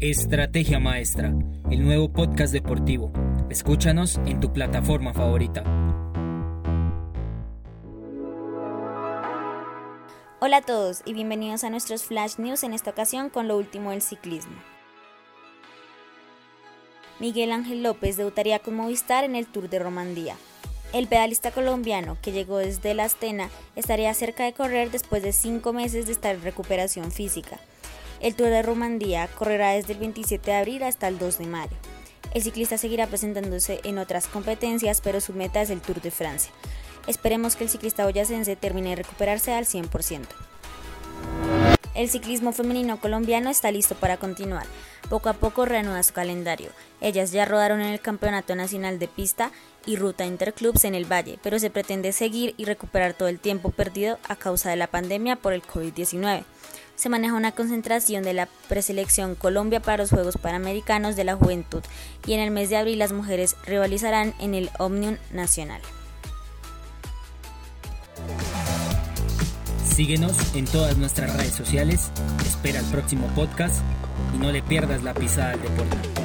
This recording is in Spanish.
Estrategia Maestra, el nuevo podcast deportivo. Escúchanos en tu plataforma favorita. Hola a todos y bienvenidos a nuestros Flash News en esta ocasión con lo último del ciclismo. Miguel Ángel López debutaría con Movistar en el Tour de Romandía. El pedalista colombiano, que llegó desde la Astena, estaría cerca de correr después de cinco meses de estar en recuperación física. El Tour de Romandía correrá desde el 27 de abril hasta el 2 de mayo. El ciclista seguirá presentándose en otras competencias, pero su meta es el Tour de Francia. Esperemos que el ciclista boyacense termine de recuperarse al 100%. El ciclismo femenino colombiano está listo para continuar. Poco a poco reanuda su calendario. Ellas ya rodaron en el Campeonato Nacional de Pista y Ruta Interclubs en el Valle, pero se pretende seguir y recuperar todo el tiempo perdido a causa de la pandemia por el COVID-19 se maneja una concentración de la preselección Colombia para los Juegos Panamericanos de la Juventud y en el mes de abril las mujeres rivalizarán en el Omnium Nacional. Síguenos en todas nuestras redes sociales, espera el próximo podcast y no le pierdas la pisada al deporte.